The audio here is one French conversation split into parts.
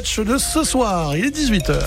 match de ce soir. Il est 18h.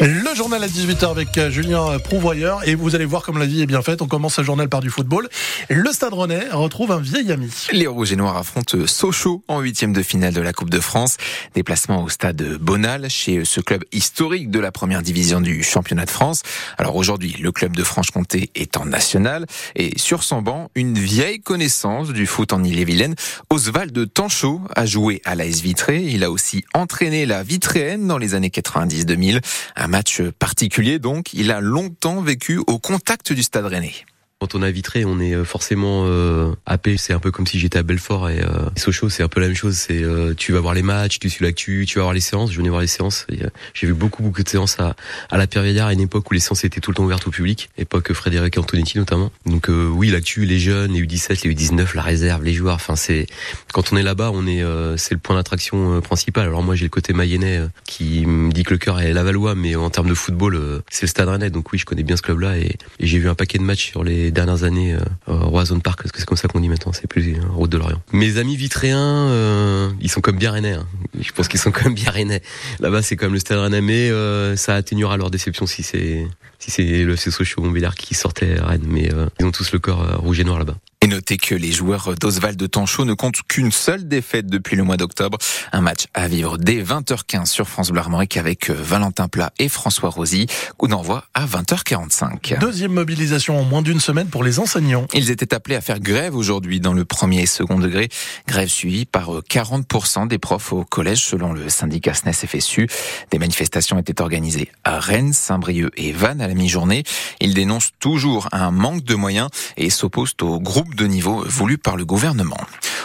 Le journal à 18h avec euh, Julien Prouvoyeur et vous allez voir comme la vie est bien faite. On commence ce journal par du football. Le Stade Rennais retrouve un vieil ami. Les Rouges et Noirs affrontent Sochaux en huitième de finale de la Coupe de France. Déplacement au stade Bonal chez ce club historique de la première division du championnat de France. Alors aujourd'hui, le club de Franche-Comté est en national et sur son banc, une vieille connaissance du foot en Ille-et-Vilaine. Oswald Tanchot a joué à l'AS Vitré. Il a aussi entraîné la Vitréenne dans les années 90-2000. Un match particulier donc, il a longtemps vécu au contact du Stade Rennais. Quand on a vitré, on est euh, forcément euh, happé. C'est un peu comme si j'étais à Belfort et euh, Sochaux, c'est un peu la même chose. C'est euh, tu vas voir les matchs, tu suis l'actu, tu vas voir les séances. Je venais voir les séances. J'ai vu beaucoup beaucoup de séances à, à la Pierre Veillard à une époque où les séances étaient tout le temps ouvertes au public, époque Frédéric Antonetti notamment. Donc oui, l'actu, les jeunes, les U17, les U19, la réserve, les joueurs. Enfin c'est quand on est là-bas, on est c'est le point d'attraction principal. Alors moi j'ai le côté mayennais qui me dit que le cœur est Lavallois, mais en termes de football, c'est le Stade Rennais. Donc oui, je connais bien ce club-là et j'ai vu un paquet de matchs sur les dernières années euh, Roison Park, parce que c'est comme ça qu'on dit maintenant, c'est plus euh, Route de l'Orient. Mes amis vitréens, euh, ils sont comme bien rennais. Hein. Je pense qu'ils sont même bien rennais. Là-bas, c'est comme le Stade Rennais, mais euh, ça atténuera leur déception si c'est si c'est le Sochaux Montbéliard qui sortait Rennes, mais ils ont tous le corps rouge et noir là-bas. Notez que les joueurs d'Oswald de Tanchot ne comptent qu'une seule défaite depuis le mois d'octobre. Un match à vivre dès 20h15 sur France Bleu Armorique avec euh, Valentin Plat et François Rosy. Coup d'envoi à 20h45. Deuxième mobilisation en moins d'une semaine pour les enseignants. Ils étaient appelés à faire grève aujourd'hui dans le premier et second degré. Grève suivie par 40% euh, des profs au collège selon le syndicat SNES FSU. Des manifestations étaient organisées à Rennes, Saint-Brieuc et Vannes à la mi-journée. Ils dénoncent toujours un manque de moyens et s'opposent au groupe de niveau voulu par le gouvernement.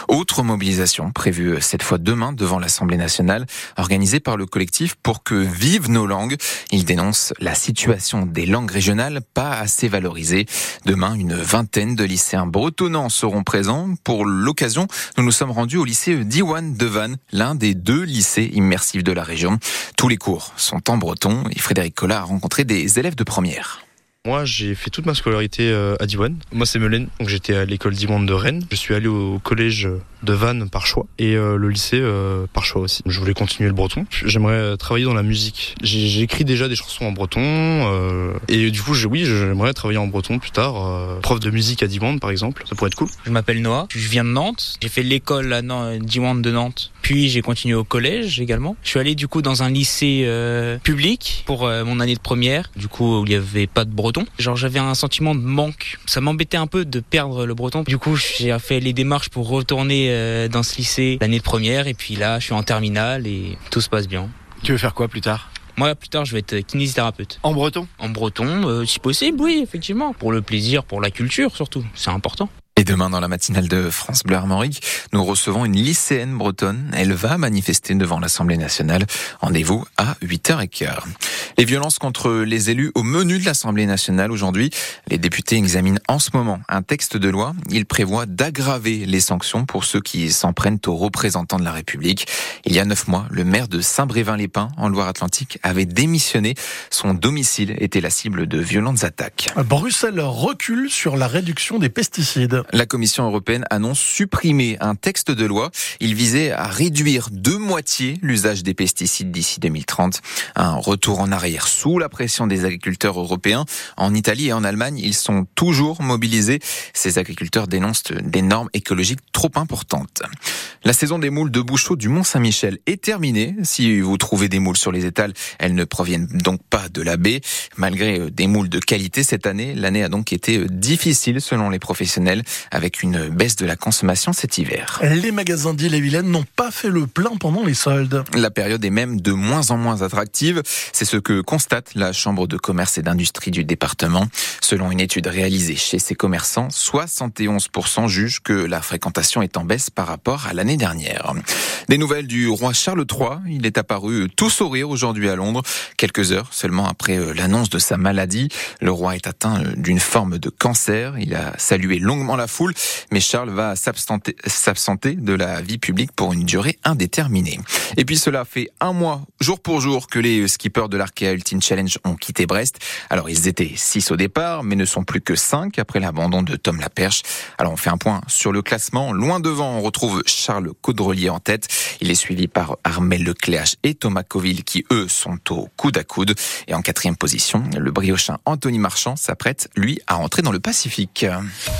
Autre mobilisation prévue cette fois demain devant l'Assemblée nationale, organisée par le collectif pour que vivent nos langues. Il dénonce la situation des langues régionales pas assez valorisées. Demain, une vingtaine de lycéens bretonnants seront présents. Pour l'occasion, nous nous sommes rendus au lycée Diwan de Vannes, l'un des deux lycées immersifs de la région. Tous les cours sont en breton et Frédéric Collat a rencontré des élèves de première. Moi, j'ai fait toute ma scolarité euh, à Diwan. Moi, c'est Melaine, donc j'étais à l'école Diwan de Rennes. Je suis allé au collège de Vannes par choix et euh, le lycée euh, par choix aussi. Je voulais continuer le breton. J'aimerais travailler dans la musique. J'ai écrit déjà des chansons en breton et du coup, oui, j'aimerais travailler en breton plus tard. prof de musique à Diwan, par exemple, ça pourrait être cool. Je m'appelle Noah, je viens de Nantes. J'ai fait l'école à Diwan de Nantes, puis j'ai continué au collège également. Je suis allé du coup dans un lycée public pour mon année de première, du coup où il n'y avait pas de breton Genre j'avais un sentiment de manque. Ça m'embêtait un peu de perdre le breton. Du coup, j'ai fait les démarches pour retourner euh, dans ce lycée l'année de première et puis là, je suis en terminale et tout se passe bien. Tu veux faire quoi plus tard? Moi, plus tard, je vais être kinésithérapeute. En breton? En breton, euh, si possible, oui, effectivement. Pour le plaisir, pour la culture surtout. C'est important. Et demain, dans la matinale de France Bleu Armorique, nous recevons une lycéenne bretonne. Elle va manifester devant l'Assemblée nationale. Rendez-vous à 8h15. Les violences contre les élus au menu de l'Assemblée nationale aujourd'hui. Les députés examinent en ce moment un texte de loi. Il prévoit d'aggraver les sanctions pour ceux qui s'en prennent aux représentants de la République. Il y a neuf mois, le maire de Saint-Brévin-les-Pins, en Loire-Atlantique, avait démissionné. Son domicile était la cible de violentes attaques. Bruxelles recule sur la réduction des pesticides. La Commission européenne annonce supprimer un texte de loi. Il visait à réduire de moitié l'usage des pesticides d'ici 2030. Un retour en arrière sous la pression des agriculteurs européens. En Italie et en Allemagne, ils sont toujours mobilisés. Ces agriculteurs dénoncent des normes écologiques trop importantes. La saison des moules de Bouchot du Mont-Saint-Michel est terminée. Si vous trouvez des moules sur les étals, elles ne proviennent donc pas de la baie. Malgré euh, des moules de qualité cette année, l'année a donc été euh, difficile selon les professionnels avec une baisse de la consommation cet hiver. Les magasins d'Ille-et-Vilaine n'ont pas fait le plein pendant les soldes. La période est même de moins en moins attractive. C'est ce que constate la Chambre de commerce et d'industrie du département. Selon une étude réalisée chez ces commerçants, 71% jugent que la fréquentation est en baisse par rapport à l'année dernière. Des nouvelles du roi Charles III. Il est apparu tout sourire aujourd'hui à Londres, quelques heures seulement après euh, l'annonce de sa maladie. Le roi est atteint euh, d'une forme de cancer. Il a salué longuement la foule, mais Charles va s'absenter de la vie publique pour une durée indéterminée. Et puis cela fait un mois, jour pour jour, que les skippers de l'Arkea Ultimate Challenge ont quitté Brest. Alors ils étaient 6 au départ, mais ne sont plus que 5 après l'abandon de Tom Laperche. Alors on fait un point sur le classement. Loin devant, on retrouve Charles Caudrelier en tête. Il est suivi par Armel Lecléache et Thomas Coville qui, eux, sont au coude à coude. Et en quatrième position, le briochin Anthony Marchand s'apprête, lui, à entrer dans le Pacifique.